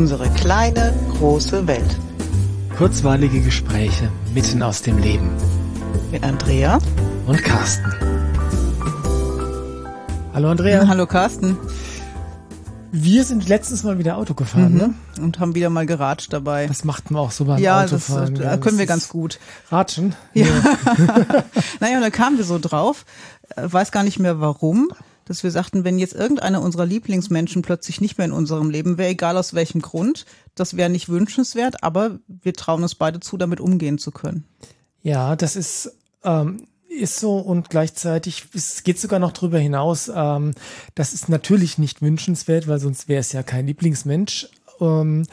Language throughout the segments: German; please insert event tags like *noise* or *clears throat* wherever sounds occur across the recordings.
Unsere kleine, große Welt. Kurzweilige Gespräche mitten aus dem Leben. Mit Andrea und Carsten. Hallo Andrea. Hallo Carsten. Wir sind letztens mal wieder Auto gefahren, mhm. ne? Und haben wieder mal geratscht dabei. Das macht man auch so beim ja, Autofahren. Ja, das können wir ganz gut. Ratschen? Ja. ja. *laughs* naja, und da kamen wir so drauf, äh, weiß gar nicht mehr warum, dass wir sagten, wenn jetzt irgendeiner unserer Lieblingsmenschen plötzlich nicht mehr in unserem Leben wäre, egal aus welchem Grund, das wäre nicht wünschenswert, aber wir trauen uns beide zu, damit umgehen zu können. Ja, das ist ähm, ist so und gleichzeitig, es geht sogar noch drüber hinaus. Ähm, das ist natürlich nicht wünschenswert, weil sonst wäre es ja kein Lieblingsmensch. Ähm,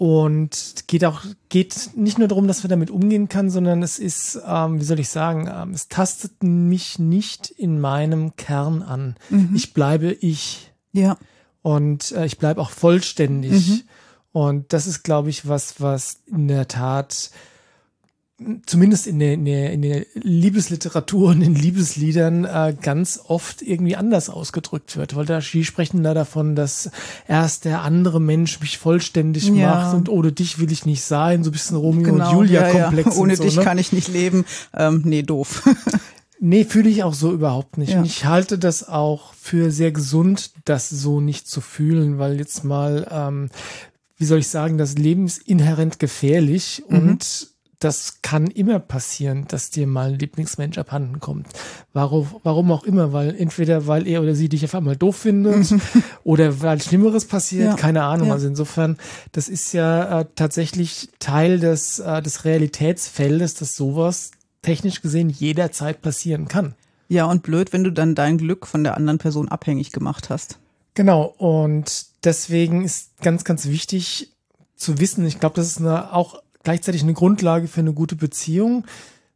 und geht auch, geht nicht nur darum, dass wir damit umgehen kann, sondern es ist, ähm, wie soll ich sagen, ähm, es tastet mich nicht in meinem Kern an. Mhm. Ich bleibe ich. Ja. Und äh, ich bleibe auch vollständig. Mhm. Und das ist, glaube ich, was, was in der Tat zumindest in der, in der, in der Liebesliteratur und in Liebesliedern äh, ganz oft irgendwie anders ausgedrückt wird, weil da die sprechen da davon, dass erst der andere Mensch mich vollständig ja. macht und ohne dich will ich nicht sein, so ein bisschen Romeo genau, und Julia Komplex. Ja, ja. Ohne so, dich ne? kann ich nicht leben. Ähm, nee, doof. *laughs* nee, fühle ich auch so überhaupt nicht. Und ich halte das auch für sehr gesund, das so nicht zu fühlen, weil jetzt mal, ähm, wie soll ich sagen, das Leben ist inhärent gefährlich mhm. und das kann immer passieren, dass dir mal ein Lieblingsmensch abhanden kommt. Warum, warum auch immer, weil entweder weil er oder sie dich auf einmal doof findet *laughs* oder weil Schlimmeres passiert, ja. keine Ahnung. Ja. Also insofern, das ist ja äh, tatsächlich Teil des, äh, des Realitätsfeldes, dass sowas technisch gesehen jederzeit passieren kann. Ja, und blöd, wenn du dann dein Glück von der anderen Person abhängig gemacht hast. Genau, und deswegen ist ganz, ganz wichtig zu wissen, ich glaube, das ist eine, auch gleichzeitig eine Grundlage für eine gute Beziehung,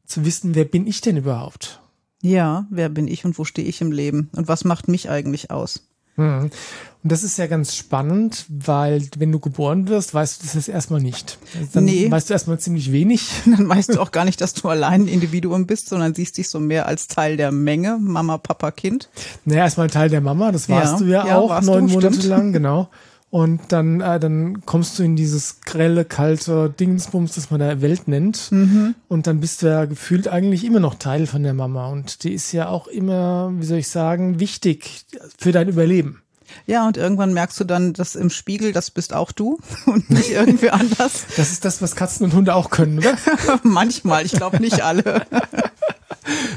zu wissen, wer bin ich denn überhaupt? Ja, wer bin ich und wo stehe ich im Leben und was macht mich eigentlich aus? Hm. Und das ist ja ganz spannend, weil wenn du geboren wirst, weißt du das jetzt erstmal nicht. Dann nee. weißt du erstmal ziemlich wenig. *laughs* Dann weißt du auch gar nicht, dass du allein ein Individuum bist, sondern siehst dich so mehr als Teil der Menge, Mama, Papa, Kind. Naja, erstmal Teil der Mama, das warst ja. du ja, ja auch neun du, Monate lang, genau. *laughs* Und dann, äh, dann kommst du in dieses grelle, kalte Dingsbums, das man da Welt nennt. Mhm. Und dann bist du ja gefühlt eigentlich immer noch Teil von der Mama. Und die ist ja auch immer, wie soll ich sagen, wichtig für dein Überleben. Ja, und irgendwann merkst du dann, dass im Spiegel, das bist auch du *laughs* und nicht irgendwie anders. Das ist das, was Katzen und Hunde auch können, oder? *laughs* manchmal, ich glaube nicht alle. *laughs*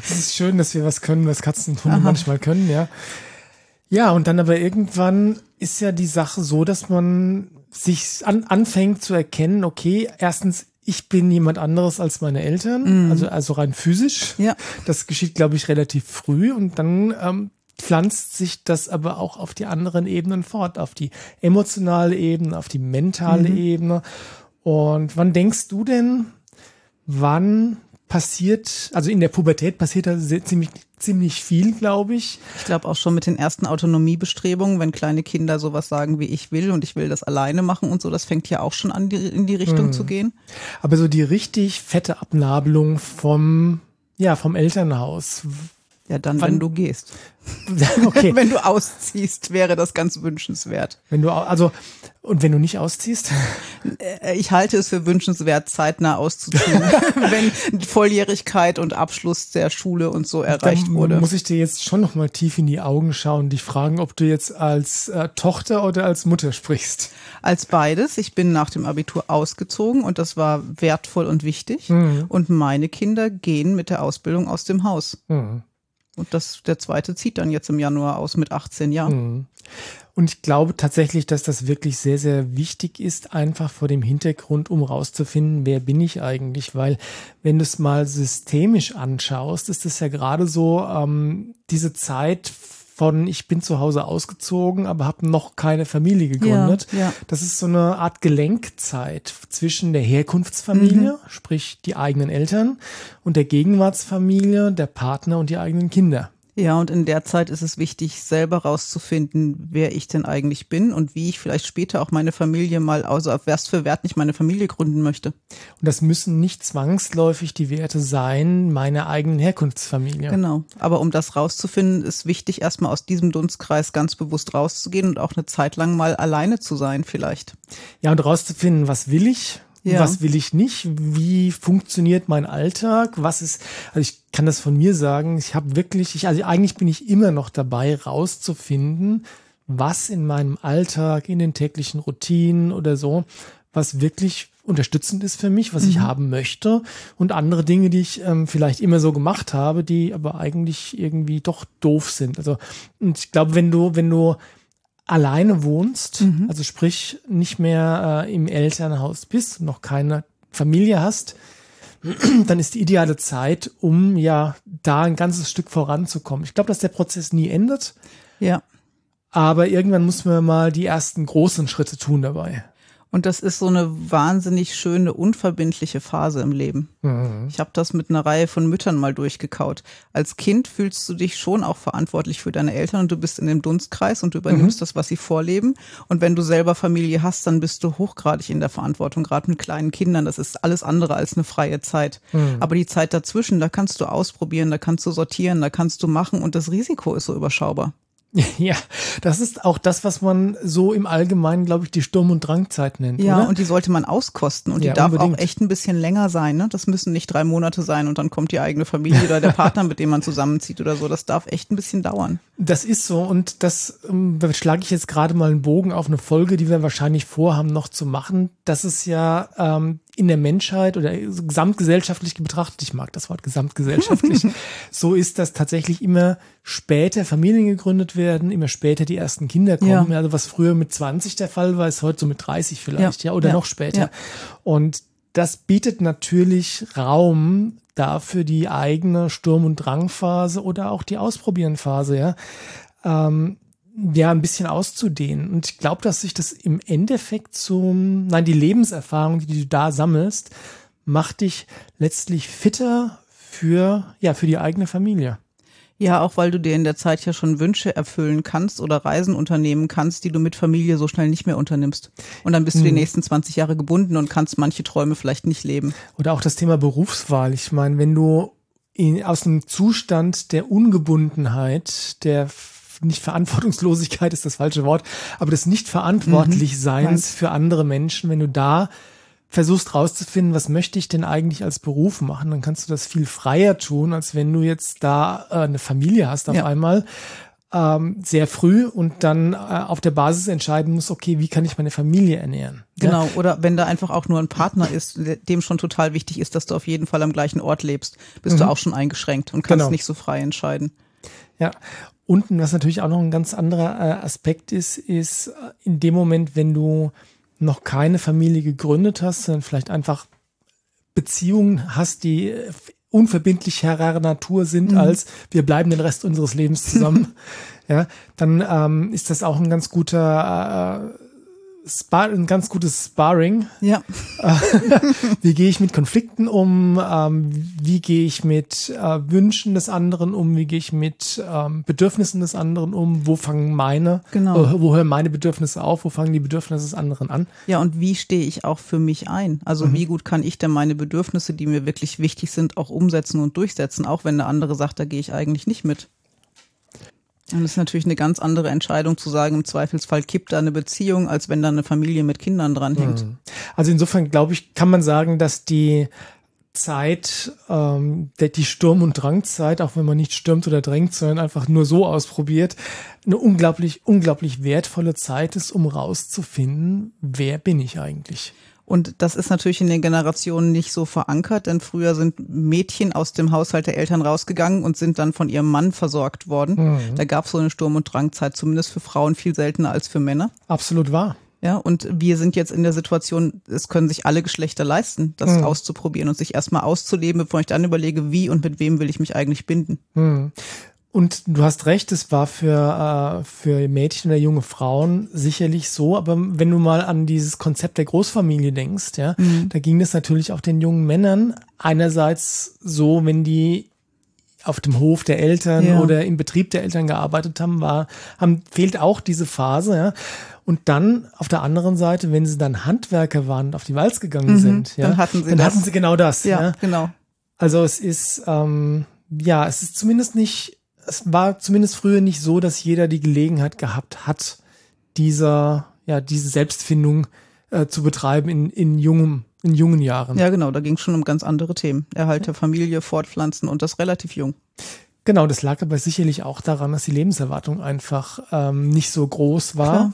Es ist schön, dass wir was können, was Katzen und Hunde Aha. manchmal können, ja. Ja, und dann aber irgendwann ist ja die Sache so, dass man sich an, anfängt zu erkennen, okay, erstens, ich bin jemand anderes als meine Eltern, mm. also, also rein physisch. Ja. Das geschieht, glaube ich, relativ früh und dann ähm, pflanzt sich das aber auch auf die anderen Ebenen fort, auf die emotionale Ebene, auf die mentale mhm. Ebene. Und wann denkst du denn, wann passiert, also in der Pubertät passiert da ziemlich, ziemlich viel, glaube ich. Ich glaube auch schon mit den ersten Autonomiebestrebungen, wenn kleine Kinder sowas sagen wie ich will und ich will das alleine machen und so, das fängt ja auch schon an, die, in die Richtung hm. zu gehen. Aber so die richtig fette Abnabelung vom, ja, vom Elternhaus. Ja, dann, Wann, wenn du gehst. *laughs* *laughs* Okay. wenn du ausziehst, wäre das ganz wünschenswert. Wenn du, also, und wenn du nicht ausziehst? Äh, ich halte es für wünschenswert, zeitnah auszuziehen, *laughs* wenn Volljährigkeit und Abschluss der Schule und so erreicht Dann wurde. Muss ich dir jetzt schon noch mal tief in die Augen schauen und dich fragen, ob du jetzt als äh, Tochter oder als Mutter sprichst? Als beides. Ich bin nach dem Abitur ausgezogen und das war wertvoll und wichtig. Mhm. Und meine Kinder gehen mit der Ausbildung aus dem Haus. Mhm. Und das, der zweite zieht dann jetzt im Januar aus mit 18 Jahren. Mhm. Und ich glaube tatsächlich, dass das wirklich sehr, sehr wichtig ist, einfach vor dem Hintergrund, um rauszufinden, wer bin ich eigentlich? Weil wenn du es mal systemisch anschaust, ist es ja gerade so, ähm, diese Zeit von ich bin zu Hause ausgezogen, aber habe noch keine Familie gegründet. Ja, ja. Das ist so eine Art Gelenkzeit zwischen der Herkunftsfamilie, mhm. sprich die eigenen Eltern, und der Gegenwartsfamilie, der Partner und die eigenen Kinder. Ja, und in der Zeit ist es wichtig, selber rauszufinden, wer ich denn eigentlich bin und wie ich vielleicht später auch meine Familie mal, also auf Wert für Wert nicht meine Familie gründen möchte. Und das müssen nicht zwangsläufig die Werte sein, meiner eigenen Herkunftsfamilie. Genau. Aber um das rauszufinden, ist wichtig, erstmal aus diesem Dunstkreis ganz bewusst rauszugehen und auch eine Zeit lang mal alleine zu sein, vielleicht. Ja, und rauszufinden, was will ich? Ja. Was will ich nicht? Wie funktioniert mein Alltag? Was ist, also ich kann das von mir sagen, ich habe wirklich, ich, also eigentlich bin ich immer noch dabei, rauszufinden, was in meinem Alltag, in den täglichen Routinen oder so, was wirklich unterstützend ist für mich, was mhm. ich haben möchte und andere Dinge, die ich ähm, vielleicht immer so gemacht habe, die aber eigentlich irgendwie doch doof sind. Also und ich glaube, wenn du wenn du alleine wohnst, mhm. also sprich nicht mehr äh, im Elternhaus bist, noch keine Familie hast, *clears throat* dann ist die ideale Zeit, um ja da ein ganzes Stück voranzukommen. Ich glaube, dass der Prozess nie endet. Ja. Aber irgendwann muss man mal die ersten großen Schritte tun dabei. Und das ist so eine wahnsinnig schöne, unverbindliche Phase im Leben. Mhm. Ich habe das mit einer Reihe von Müttern mal durchgekaut. Als Kind fühlst du dich schon auch verantwortlich für deine Eltern und du bist in dem Dunstkreis und du übernimmst mhm. das, was sie vorleben. Und wenn du selber Familie hast, dann bist du hochgradig in der Verantwortung, gerade mit kleinen Kindern. Das ist alles andere als eine freie Zeit. Mhm. Aber die Zeit dazwischen, da kannst du ausprobieren, da kannst du sortieren, da kannst du machen und das Risiko ist so überschaubar. *laughs* Ja, das ist auch das, was man so im Allgemeinen, glaube ich, die Sturm- und Drangzeit nennt. Ja, oder? und die sollte man auskosten und die ja, darf unbedingt. auch echt ein bisschen länger sein. Ne? Das müssen nicht drei Monate sein und dann kommt die eigene Familie oder der *laughs* Partner, mit dem man zusammenzieht oder so. Das darf echt ein bisschen dauern. Das ist so und das ähm, schlage ich jetzt gerade mal einen Bogen auf eine Folge, die wir wahrscheinlich vorhaben noch zu machen. Das ist ja ähm, in der Menschheit oder gesamtgesellschaftlich betrachtet, ich mag das Wort gesamtgesellschaftlich, *laughs* so ist, dass tatsächlich immer später Familien gegründet werden, immer später die ersten Kinder kommen. Ja. Also was früher mit 20 der Fall war, ist heute so mit 30 vielleicht, ja, ja oder ja. noch später. Und das bietet natürlich Raum dafür die eigene Sturm- und Drangphase oder auch die Ausprobierenphase, ja. Ähm, ja, ein bisschen auszudehnen. Und ich glaube, dass sich das im Endeffekt zum, nein, die Lebenserfahrung, die du da sammelst, macht dich letztlich fitter für, ja, für die eigene Familie. Ja, auch weil du dir in der Zeit ja schon Wünsche erfüllen kannst oder Reisen unternehmen kannst, die du mit Familie so schnell nicht mehr unternimmst. Und dann bist du die hm. nächsten 20 Jahre gebunden und kannst manche Träume vielleicht nicht leben. Oder auch das Thema Berufswahl. Ich meine, wenn du in, aus einem Zustand der Ungebundenheit, der nicht Verantwortungslosigkeit ist das falsche Wort, aber des Nicht-Verantwortlich-Seins mhm. für andere Menschen, wenn du da versuchst rauszufinden, was möchte ich denn eigentlich als Beruf machen, dann kannst du das viel freier tun, als wenn du jetzt da äh, eine Familie hast auf ja. einmal ähm, sehr früh und dann äh, auf der Basis entscheiden musst, okay, wie kann ich meine Familie ernähren? Genau, ja? oder wenn da einfach auch nur ein Partner ist, dem schon total wichtig ist, dass du auf jeden Fall am gleichen Ort lebst, bist mhm. du auch schon eingeschränkt und kannst genau. nicht so frei entscheiden. Ja, und was natürlich auch noch ein ganz anderer äh, Aspekt ist, ist äh, in dem Moment, wenn du noch keine Familie gegründet hast, sondern vielleicht einfach Beziehungen hast, die äh, unverbindlich herrer Natur sind, mhm. als wir bleiben den Rest unseres Lebens zusammen, *laughs* ja, dann ähm, ist das auch ein ganz guter äh, Spar ein ganz gutes Sparring. Ja. *laughs* wie gehe ich mit Konflikten um? Ähm, wie gehe ich mit äh, Wünschen des anderen um? Wie gehe ich mit ähm, Bedürfnissen des anderen um? Wo fangen meine? Genau. Äh, wo hören meine Bedürfnisse auf? Wo fangen die Bedürfnisse des anderen an? Ja, und wie stehe ich auch für mich ein? Also mhm. wie gut kann ich denn meine Bedürfnisse, die mir wirklich wichtig sind, auch umsetzen und durchsetzen, auch wenn der andere sagt, da gehe ich eigentlich nicht mit? Und es ist natürlich eine ganz andere Entscheidung zu sagen, im Zweifelsfall kippt da eine Beziehung, als wenn da eine Familie mit Kindern dranhängt. Mhm. Also insofern glaube ich, kann man sagen, dass die Zeit, ähm, die Sturm- und Drangzeit, auch wenn man nicht stürmt oder drängt, sondern einfach nur so ausprobiert, eine unglaublich, unglaublich wertvolle Zeit ist, um rauszufinden, wer bin ich eigentlich. Und das ist natürlich in den Generationen nicht so verankert, denn früher sind Mädchen aus dem Haushalt der Eltern rausgegangen und sind dann von ihrem Mann versorgt worden. Mhm. Da gab es so eine Sturm- und Drangzeit, zumindest für Frauen viel seltener als für Männer. Absolut wahr. Ja, und wir sind jetzt in der Situation, es können sich alle Geschlechter leisten, das mhm. auszuprobieren und sich erstmal auszuleben, bevor ich dann überlege, wie und mit wem will ich mich eigentlich binden. Mhm. Und du hast recht, es war für, äh, für Mädchen oder junge Frauen sicherlich so, aber wenn du mal an dieses Konzept der Großfamilie denkst, ja, mhm. da ging es natürlich auch den jungen Männern einerseits so, wenn die auf dem Hof der Eltern ja. oder im Betrieb der Eltern gearbeitet haben, war, haben, fehlt auch diese Phase, ja. Und dann auf der anderen Seite, wenn sie dann Handwerker waren und auf die Walz gegangen mhm, sind, ja, dann hatten sie, dann hatten sie genau das. Ja, ja, genau. Also es ist, ähm, ja, es ist zumindest nicht, es war zumindest früher nicht so, dass jeder die Gelegenheit gehabt hat, dieser, ja, diese Selbstfindung äh, zu betreiben in, in jungem in jungen Jahren. Ja, genau, da ging es schon um ganz andere Themen. Erhalt der Familie, Fortpflanzen und das relativ jung. Genau, das lag aber sicherlich auch daran, dass die Lebenserwartung einfach ähm, nicht so groß war. Klar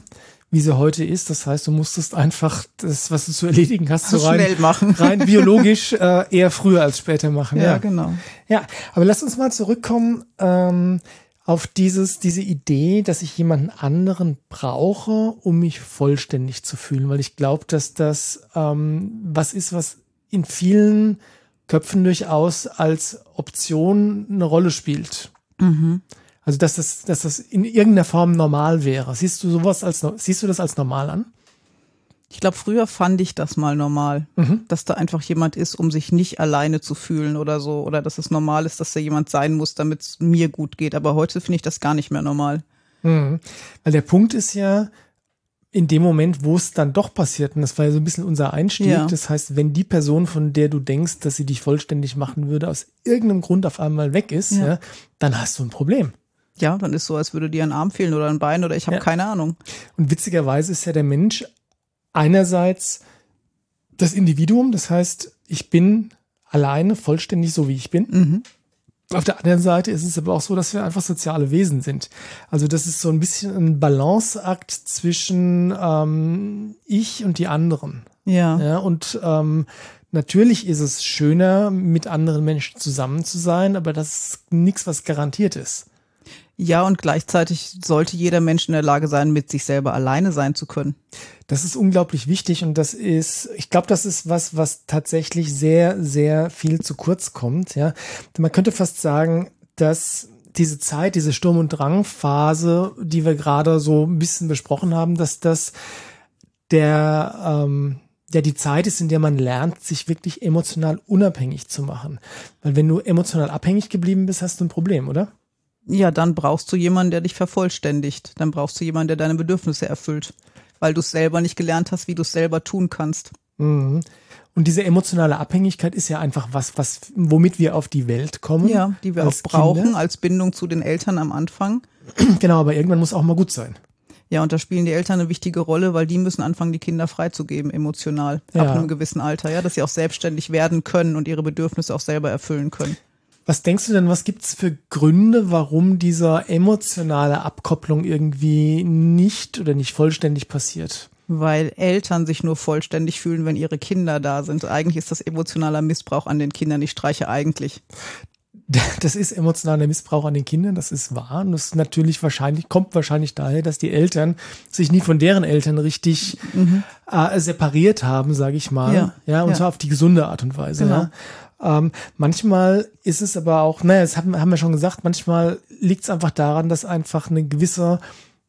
wie sie heute ist. Das heißt, du musstest einfach das, was du zu erledigen hast, so rein, schnell machen. rein biologisch äh, eher früher als später machen. Ja, ja, genau. Ja, aber lass uns mal zurückkommen ähm, auf dieses, diese Idee, dass ich jemanden anderen brauche, um mich vollständig zu fühlen, weil ich glaube, dass das ähm, was ist, was in vielen Köpfen durchaus als Option eine Rolle spielt. Mhm. Also dass das, dass das in irgendeiner Form normal wäre. Siehst du sowas als siehst du das als normal an? Ich glaube, früher fand ich das mal normal, mhm. dass da einfach jemand ist, um sich nicht alleine zu fühlen oder so, oder dass es normal ist, dass da jemand sein muss, damit es mir gut geht. Aber heute finde ich das gar nicht mehr normal. Mhm. Weil der Punkt ist ja, in dem Moment, wo es dann doch passiert, und das war ja so ein bisschen unser Einstieg, ja. das heißt, wenn die Person, von der du denkst, dass sie dich vollständig machen würde, aus irgendeinem Grund auf einmal weg ist, ja. Ja, dann hast du ein Problem. Ja, dann ist so, als würde dir ein Arm fehlen oder ein Bein oder ich habe ja. keine Ahnung. Und witzigerweise ist ja der Mensch einerseits das Individuum, das heißt, ich bin alleine vollständig so, wie ich bin. Mhm. Auf der anderen Seite ist es aber auch so, dass wir einfach soziale Wesen sind. Also das ist so ein bisschen ein Balanceakt zwischen ähm, ich und die anderen. Ja. ja und ähm, natürlich ist es schöner, mit anderen Menschen zusammen zu sein, aber das ist nichts, was garantiert ist. Ja, und gleichzeitig sollte jeder Mensch in der Lage sein, mit sich selber alleine sein zu können. Das ist unglaublich wichtig und das ist, ich glaube, das ist was, was tatsächlich sehr, sehr viel zu kurz kommt. Ja, man könnte fast sagen, dass diese Zeit, diese Sturm- und Drangphase, die wir gerade so ein bisschen besprochen haben, dass das der ähm, ja die Zeit ist, in der man lernt, sich wirklich emotional unabhängig zu machen. Weil wenn du emotional abhängig geblieben bist, hast du ein Problem, oder? Ja, dann brauchst du jemanden, der dich vervollständigt. Dann brauchst du jemanden, der deine Bedürfnisse erfüllt, weil du es selber nicht gelernt hast, wie du es selber tun kannst. Mhm. Und diese emotionale Abhängigkeit ist ja einfach was, was, womit wir auf die Welt kommen. Ja, die wir auch brauchen Kinder. als Bindung zu den Eltern am Anfang. *clears throat* Genau, aber irgendwann muss auch mal gut sein. Ja, und da spielen die Eltern eine wichtige Rolle, weil die müssen anfangen, die Kinder freizugeben, emotional, ja. ab einem gewissen Alter, ja, dass sie auch selbstständig werden können und ihre Bedürfnisse auch selber erfüllen können. Was denkst du denn, was gibt's für Gründe, warum dieser emotionale Abkopplung irgendwie nicht oder nicht vollständig passiert? Weil Eltern sich nur vollständig fühlen, wenn ihre Kinder da sind. Eigentlich ist das emotionaler Missbrauch an den Kindern. Ich streiche eigentlich. *laughs* Das ist emotionaler Missbrauch an den Kindern, das ist wahr. Und das ist natürlich wahrscheinlich, kommt wahrscheinlich daher, dass die Eltern sich nie von deren Eltern richtig mhm. äh, separiert haben, sage ich mal. Ja, ja und ja. zwar auf die gesunde Art und Weise. Genau. Ja. Ähm, manchmal ist es aber auch, naja, das haben, haben wir schon gesagt, manchmal liegt es einfach daran, dass einfach eine gewisse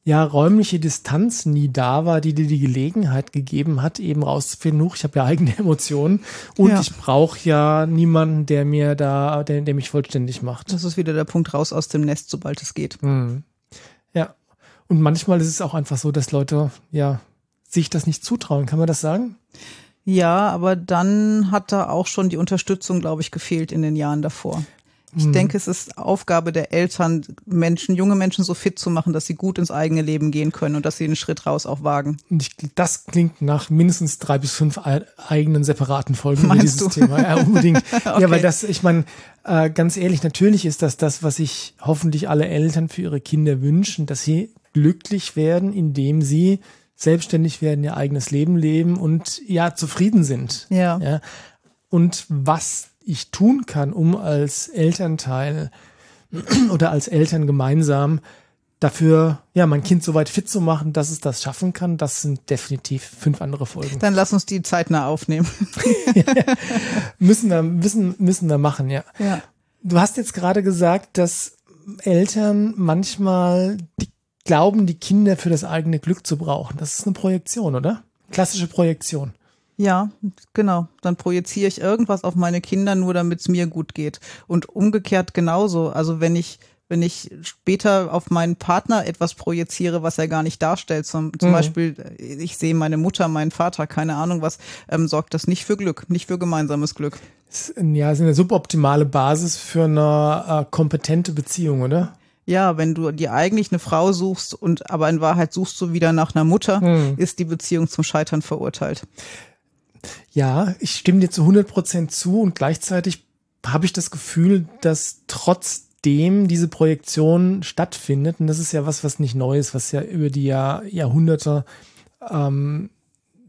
ja, räumliche Distanz nie da war, die dir die Gelegenheit gegeben hat, eben rauszufinden, huch, ich habe ja eigene *laughs* Emotionen und ja. ich brauche ja niemanden, der mir da, der, der mich vollständig macht. Das ist wieder der Punkt raus aus dem Nest, sobald es geht. Mhm. Ja. Und manchmal ist es auch einfach so, dass Leute, ja, sich das nicht zutrauen. Kann man das sagen? Ja, aber dann hat da auch schon die Unterstützung, glaube ich, gefehlt in den Jahren davor. Ich hm. denke, es ist Aufgabe der Eltern, Menschen, junge Menschen so fit zu machen, dass sie gut ins eigene Leben gehen können und dass sie den Schritt raus auch wagen. Das klingt nach mindestens drei bis fünf eigenen separaten Folgen Meinst dieses du? Thema. Ja, unbedingt. *laughs* okay. Ja, weil das, ich meine, äh, ganz ehrlich, natürlich ist das das, was sich hoffentlich alle Eltern für ihre Kinder wünschen, dass sie glücklich werden, indem sie selbstständig werden, ihr eigenes Leben leben und ja, zufrieden sind. Ja. ja. Und was ich tun kann, um als Elternteil *clears throat* oder als Eltern gemeinsam dafür, ja, mein Kind so weit fit zu machen, dass es das schaffen kann, das sind definitiv fünf andere Folgen. Dann lass uns die zeitnah aufnehmen. ja, *laughs* *laughs* müssen wir, müssen, müssen wir machen, ja. ja. Du hast jetzt gerade gesagt, dass Eltern manchmal die glauben, die Kinder für das eigene Glück zu brauchen. Das ist eine Projektion, oder? Klassische Projektion. Ja, genau. Dann projiziere ich irgendwas auf meine Kinder, nur damit es mir gut geht. Und umgekehrt genauso. Also wenn ich wenn ich später auf meinen Partner etwas projiziere, was er gar nicht darstellt, zum, zum mhm. Beispiel, ich sehe meine Mutter, meinen Vater, keine Ahnung was, ähm, sorgt das nicht für Glück, nicht für gemeinsames Glück. Ja, ist eine suboptimale Basis für eine äh, kompetente Beziehung, oder? Ja, wenn du dir eigentlich eine Frau suchst und aber in Wahrheit suchst du wieder nach einer Mutter, hm. ist die Beziehung zum Scheitern verurteilt. Ja, ich stimme dir zu 100 Prozent zu und gleichzeitig habe ich das Gefühl, dass trotzdem diese Projektion stattfindet, und das ist ja was, was nicht neu ist, was ja über die Jahr, Jahrhunderte ähm,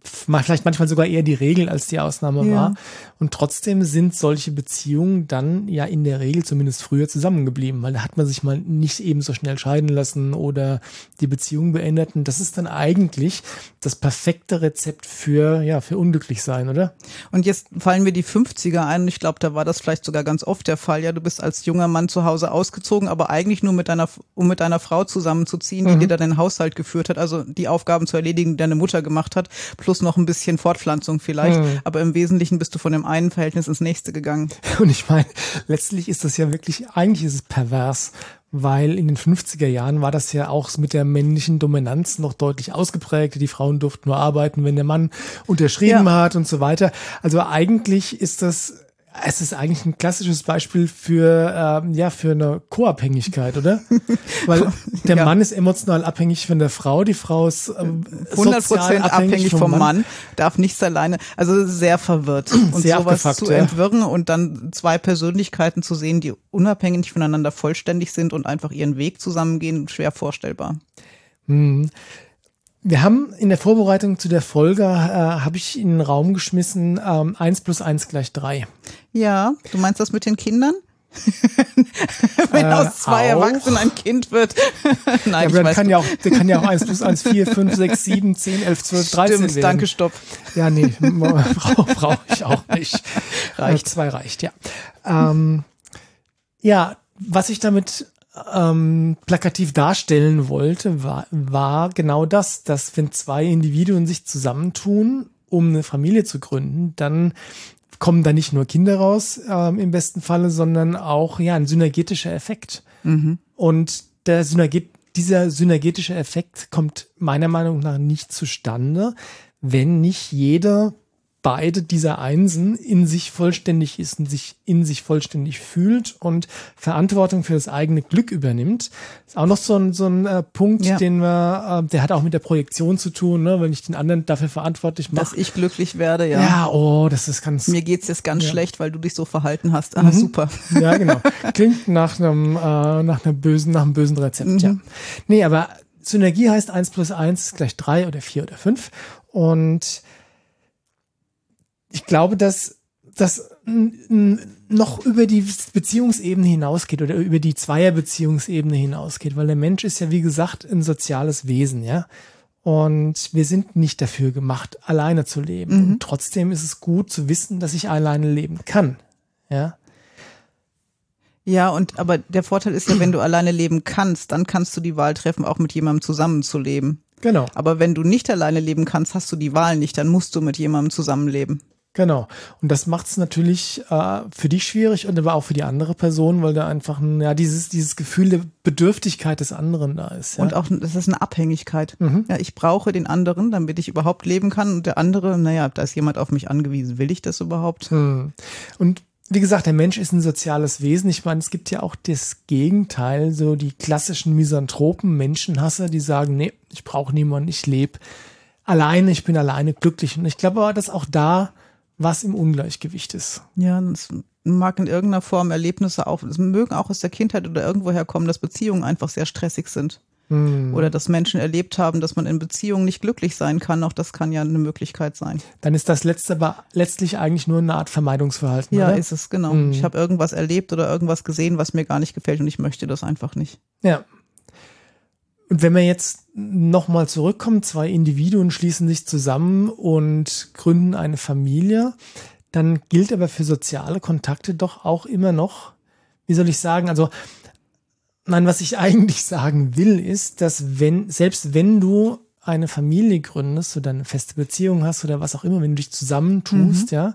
vielleicht manchmal sogar eher die Regel als die Ausnahme ja. war. Und trotzdem sind solche Beziehungen dann ja in der Regel zumindest früher zusammengeblieben, weil da hat man sich mal nicht eben so schnell scheiden lassen oder die Beziehung beendet. Und das ist dann eigentlich das perfekte Rezept für, ja, für unglücklich sein, oder? Und jetzt fallen mir die 50er ein und ich glaube, da war das vielleicht sogar ganz oft der Fall. Ja, du bist als junger Mann zu Hause ausgezogen, aber eigentlich nur mit deiner, um mit deiner Frau zusammenzuziehen, die mhm. dir da den Haushalt geführt hat, also die Aufgaben zu erledigen, die deine Mutter gemacht hat, plus noch ein bisschen Fortpflanzung vielleicht. Mhm. Aber im Wesentlichen bist du von dem einen Verhältnis ins nächste gegangen. *laughs* Und ich meine, letztlich ist das ja wirklich, eigentlich ist es pervers, weil in den 50er Jahren war das ja auch mit der männlichen Dominanz noch deutlich ausgeprägt. Die Frauen durften nur arbeiten, wenn der Mann unterschrieben ja. hat und so weiter. Also eigentlich ist das es ist eigentlich ein klassisches Beispiel für, ähm, ja, für eine Co-Abhängigkeit, oder? *laughs* Weil der ja. Mann ist emotional abhängig von der Frau, die Frau ist ähm, 100% abhängig, abhängig vom, vom Mann. Mann. darf nichts alleine, also sehr verwirrt. *clears throat* Und sehr sowas zu entwirren ja. und dann zwei Persönlichkeiten zu sehen, die unabhängig voneinander vollständig sind und einfach ihren Weg zusammengehen, schwer vorstellbar. Hm. Wir haben in der Vorbereitung zu der Folge, äh, habe ich in den Raum geschmissen, ähm, 1 plus 1 gleich 3. Ja, du meinst das mit den Kindern? *laughs* Wenn äh, aus zwei auch. Erwachsenen ein Kind wird. *laughs* Nein, ja, aber dann kann ja, auch, der kann ja auch 1 plus 1, 4, 5, 6, 7, 10, 11, 12, 13 Stimmt, werden. danke, stopp. Ja, nee, *laughs* brauche brauch ich auch nicht. Reicht. Äh, zwei reicht, ja. Ähm, ja, was ich damit ähm, plakativ darstellen wollte, war, war genau das, dass wenn zwei Individuen sich zusammentun, um eine Familie zu gründen, dann kommen da nicht nur Kinder raus ähm, im besten Falle, sondern auch ja ein synergetischer Effekt. Mhm. Und der Synerget dieser synergetische Effekt kommt meiner Meinung nach nicht zustande, wenn nicht jeder beide dieser Einsen in sich vollständig ist und sich in sich vollständig fühlt und Verantwortung für das eigene Glück übernimmt. Ist auch noch so ein, so ein äh, Punkt, ja. den wir, äh, der hat auch mit der Projektion zu tun, ne? wenn ich den anderen dafür verantwortlich mache. Dass ich glücklich werde, ja. Ja, oh, das ist ganz. Mir geht's jetzt ganz ja. schlecht, weil du dich so verhalten hast. Ah, mhm. super. *laughs* Ja, genau. Klingt nach einem, äh, nach einer bösen, nach einem bösen Rezept, mhm. ja. Nee, aber Synergie heißt eins plus eins gleich drei oder vier oder fünf und ich glaube, dass das noch über die Beziehungsebene hinausgeht oder über die Zweierbeziehungsebene hinausgeht, weil der Mensch ist ja, wie gesagt, ein soziales Wesen, ja. Und wir sind nicht dafür gemacht, alleine zu leben. Mhm. Und trotzdem ist es gut zu wissen, dass ich alleine leben kann, ja. Ja, und aber der Vorteil ist ja, wenn du alleine leben kannst, dann kannst du die Wahl treffen, auch mit jemandem zusammenzuleben. Genau. Aber wenn du nicht alleine leben kannst, hast du die Wahl nicht, dann musst du mit jemandem zusammenleben. Genau. Und das macht es natürlich äh, für dich schwierig und aber auch für die andere Person, weil da einfach ein, ja, dieses, dieses Gefühl der Bedürftigkeit des anderen da ist. Ja. Und auch, das ist eine Abhängigkeit. Mhm. Ja, ich brauche den anderen, damit ich überhaupt leben kann. Und der andere, naja, da ist jemand auf mich angewiesen. Will ich das überhaupt? Mhm. Und wie gesagt, der Mensch ist ein soziales Wesen. Ich meine, es gibt ja auch das Gegenteil, so die klassischen Misanthropen, Menschenhasser, die sagen, nee, ich brauche niemanden, ich lebe alleine, ich bin alleine glücklich. Und ich glaube aber, dass auch da was im Ungleichgewicht ist. Ja, es mag in irgendeiner Form Erlebnisse auch, es mögen auch aus der Kindheit oder irgendwoher kommen, dass Beziehungen einfach sehr stressig sind. Hm. Oder dass Menschen erlebt haben, dass man in Beziehungen nicht glücklich sein kann. Auch das kann ja eine Möglichkeit sein. Dann ist das letzte aber letztlich eigentlich nur eine Art Vermeidungsverhalten. Ja, oder? ist es, genau. Hm. Ich habe irgendwas erlebt oder irgendwas gesehen, was mir gar nicht gefällt und ich möchte das einfach nicht. Ja. Und wenn wir jetzt nochmal zurückkommen, zwei Individuen schließen sich zusammen und gründen eine Familie, dann gilt aber für soziale Kontakte doch auch immer noch, wie soll ich sagen, also nein, was ich *laughs* eigentlich sagen will, ist, dass wenn, selbst wenn du eine Familie gründest oder eine feste Beziehung hast oder was auch immer, wenn du dich zusammentust, mhm. ja,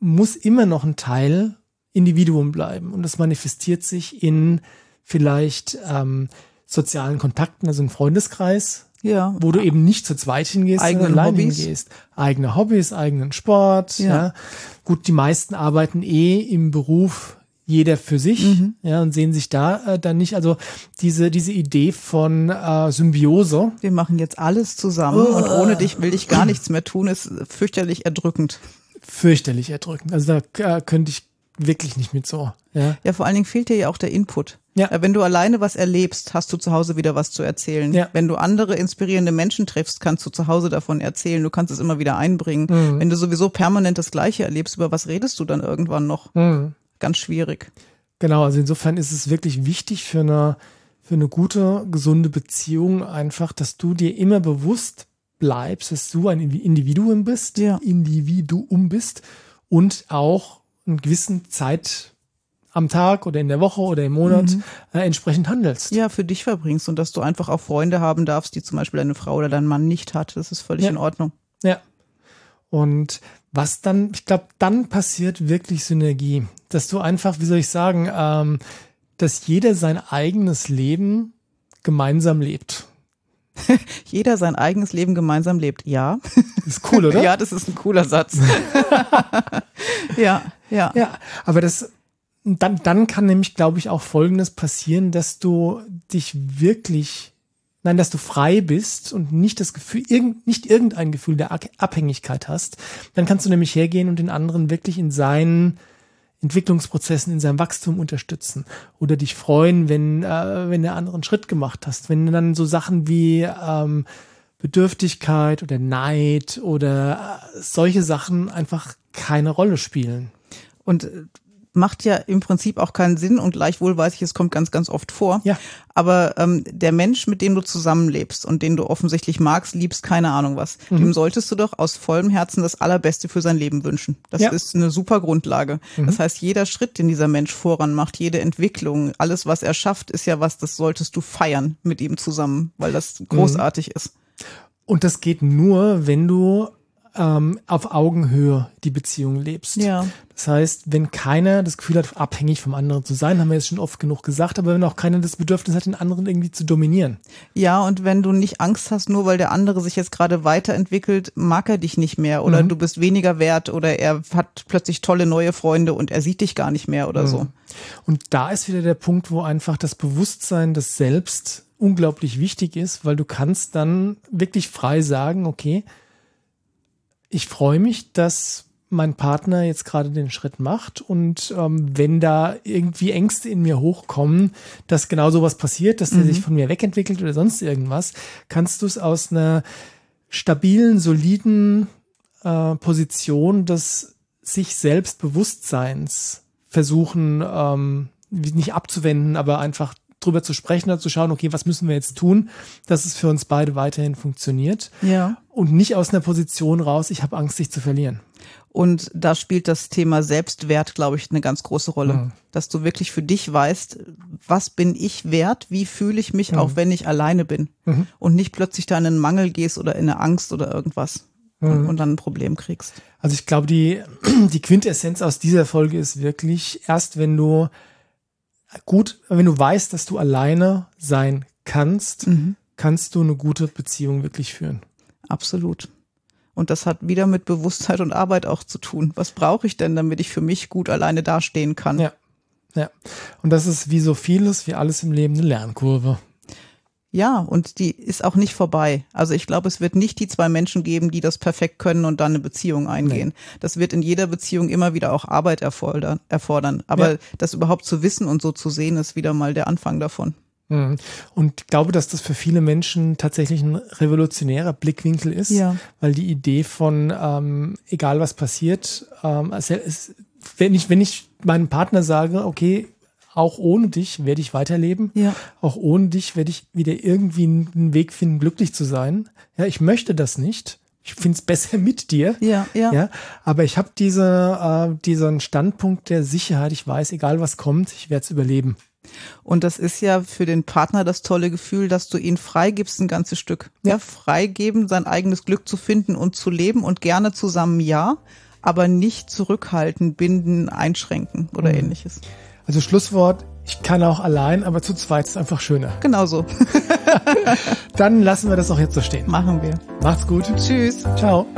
muss immer noch ein Teil Individuum bleiben. Und das manifestiert sich in vielleicht ähm, sozialen Kontakten, also ein Freundeskreis, ja. wo du eben nicht zu zweit hingehst, Eigene sondern allein Hobbys. hingehst. Eigene Hobbys, eigenen Sport. Ja. ja. Gut, die meisten arbeiten eh im Beruf jeder für sich, mhm. ja, und sehen sich da äh, dann nicht. Also diese, diese Idee von äh, Symbiose. Wir machen jetzt alles zusammen oh. und ohne dich will ich gar nichts mehr tun, ist fürchterlich erdrückend. Fürchterlich erdrückend. Also da äh, könnte ich wirklich nicht mit so. Ja. ja, vor allen Dingen fehlt dir ja auch der Input. Ja. Wenn du alleine was erlebst, hast du zu Hause wieder was zu erzählen. Ja. Wenn du andere inspirierende Menschen triffst, kannst du zu Hause davon erzählen. Du kannst es immer wieder einbringen. Mhm. Wenn du sowieso permanent das Gleiche erlebst, über was redest du dann irgendwann noch? Mhm. Ganz schwierig. Genau, also insofern ist es wirklich wichtig für eine, für eine gute, gesunde Beziehung einfach, dass du dir immer bewusst bleibst, dass du ein Individuum bist, ja. Individuum bist und auch einen gewissen Zeit am Tag oder in der Woche oder im Monat mhm. äh, entsprechend handelst. Ja, für dich verbringst und dass du einfach auch Freunde haben darfst, die zum Beispiel deine Frau oder dein Mann nicht hat. Das ist völlig ja. in Ordnung. Ja. Und was dann, ich glaube, dann passiert wirklich Synergie. Dass du einfach, wie soll ich sagen, ähm, dass jeder sein eigenes Leben gemeinsam lebt. *laughs* jeder sein eigenes Leben gemeinsam lebt. Ja. Ist cool, oder? *laughs* ja, das ist ein cooler Satz. *laughs* ja, ja. Ja, aber das, dann, dann kann nämlich, glaube ich, auch Folgendes passieren, dass du dich wirklich, nein, dass du frei bist und nicht das Gefühl, irgend, nicht irgendein Gefühl der Abhängigkeit hast. Dann kannst du nämlich hergehen und den anderen wirklich in seinen Entwicklungsprozessen, in seinem Wachstum unterstützen oder dich freuen, wenn, äh, wenn du einen anderen Schritt gemacht hast. Wenn dann so Sachen wie ähm, Bedürftigkeit oder Neid oder äh, solche Sachen einfach keine Rolle spielen. Und äh, macht ja im Prinzip auch keinen Sinn und gleichwohl weiß ich, es kommt ganz, ganz oft vor. Ja. Aber ähm, der Mensch, mit dem du zusammenlebst und den du offensichtlich magst, liebst, keine Ahnung was, mhm. dem solltest du doch aus vollem Herzen das Allerbeste für sein Leben wünschen. Das ja. ist eine super Grundlage. Mhm. Das heißt, jeder Schritt, den dieser Mensch voran macht, jede Entwicklung, alles, was er schafft, ist ja was, das solltest du feiern mit ihm zusammen, weil das großartig mhm. ist. Und das geht nur, wenn du ähm, auf Augenhöhe die Beziehung lebst. Ja. Das heißt, wenn keiner das Gefühl hat, abhängig vom anderen zu sein, haben wir jetzt schon oft genug gesagt, aber wenn auch keiner das Bedürfnis hat, den anderen irgendwie zu dominieren. Ja, und wenn du nicht Angst hast, nur weil der andere sich jetzt gerade weiterentwickelt, mag er dich nicht mehr oder mhm. du bist weniger wert oder er hat plötzlich tolle neue Freunde und er sieht dich gar nicht mehr oder mhm. so. Und da ist wieder der Punkt, wo einfach das Bewusstsein des Selbst unglaublich wichtig ist, weil du kannst dann wirklich frei sagen, okay, ich freue mich, dass mein Partner jetzt gerade den Schritt macht und ähm, wenn da irgendwie Ängste in mir hochkommen, dass genau sowas passiert, dass der mhm. sich von mir wegentwickelt oder sonst irgendwas, kannst du es aus einer stabilen, soliden äh, Position des sich Selbstbewusstseins versuchen, ähm, nicht abzuwenden, aber einfach drüber zu sprechen und zu schauen, okay, was müssen wir jetzt tun, dass es für uns beide weiterhin funktioniert. Ja. Und nicht aus einer Position raus, ich habe Angst, dich zu verlieren. Und da spielt das Thema Selbstwert, glaube ich, eine ganz große Rolle. Mhm. Dass du wirklich für dich weißt, was bin ich wert, wie fühle ich mich, mhm. auch wenn ich alleine bin. Mhm. Und nicht plötzlich da in einen Mangel gehst oder in eine Angst oder irgendwas. Und, und dann ein Problem kriegst. Also ich glaube, die, *clears throat* die Quintessenz aus dieser Folge ist wirklich, erst wenn du gut, wenn du weißt, dass du alleine sein kannst, mhm. kannst du eine gute Beziehung wirklich führen. Absolut. Und das hat wieder mit Bewusstheit und Arbeit auch zu tun. Was brauche ich denn, damit ich für mich gut alleine dastehen kann? Ja. Ja. Und das ist wie so vieles, wie alles im Leben eine Lernkurve. Ja, und die ist auch nicht vorbei. Also ich glaube, es wird nicht die zwei Menschen geben, die das perfekt können und dann eine Beziehung eingehen. Nee. Das wird in jeder Beziehung immer wieder auch Arbeit erfordern. erfordern. Aber ja. das überhaupt zu wissen und so zu sehen, ist wieder mal der Anfang davon. Mhm. Und ich glaube, dass das für viele Menschen tatsächlich ein revolutionärer Blickwinkel ist, ja. weil die Idee von ähm, egal was passiert, ähm, es, wenn ich wenn ich meinem Partner sage, okay, auch ohne dich werde ich weiterleben. Ja. Auch ohne dich werde ich wieder irgendwie einen Weg finden, glücklich zu sein. Ja, ich möchte das nicht. Ich finde es besser *laughs* mit dir. Ja, ja. ja aber ich habe diese, äh, diesen Standpunkt der Sicherheit. Ich weiß, egal was kommt, ich werde es überleben. Und das ist ja für den Partner das tolle Gefühl, dass du ihn freigibst, ein ganzes Stück. Ja, freigeben, sein eigenes Glück zu finden und zu leben und gerne zusammen, ja, aber nicht zurückhalten, binden, einschränken oder mhm. ähnliches. Also Schlusswort, ich kann auch allein, aber zu zweit ist einfach schöner. Genau so. *laughs* Dann lassen wir das auch jetzt so stehen. Machen wir. Macht's gut. Tschüss. Ciao.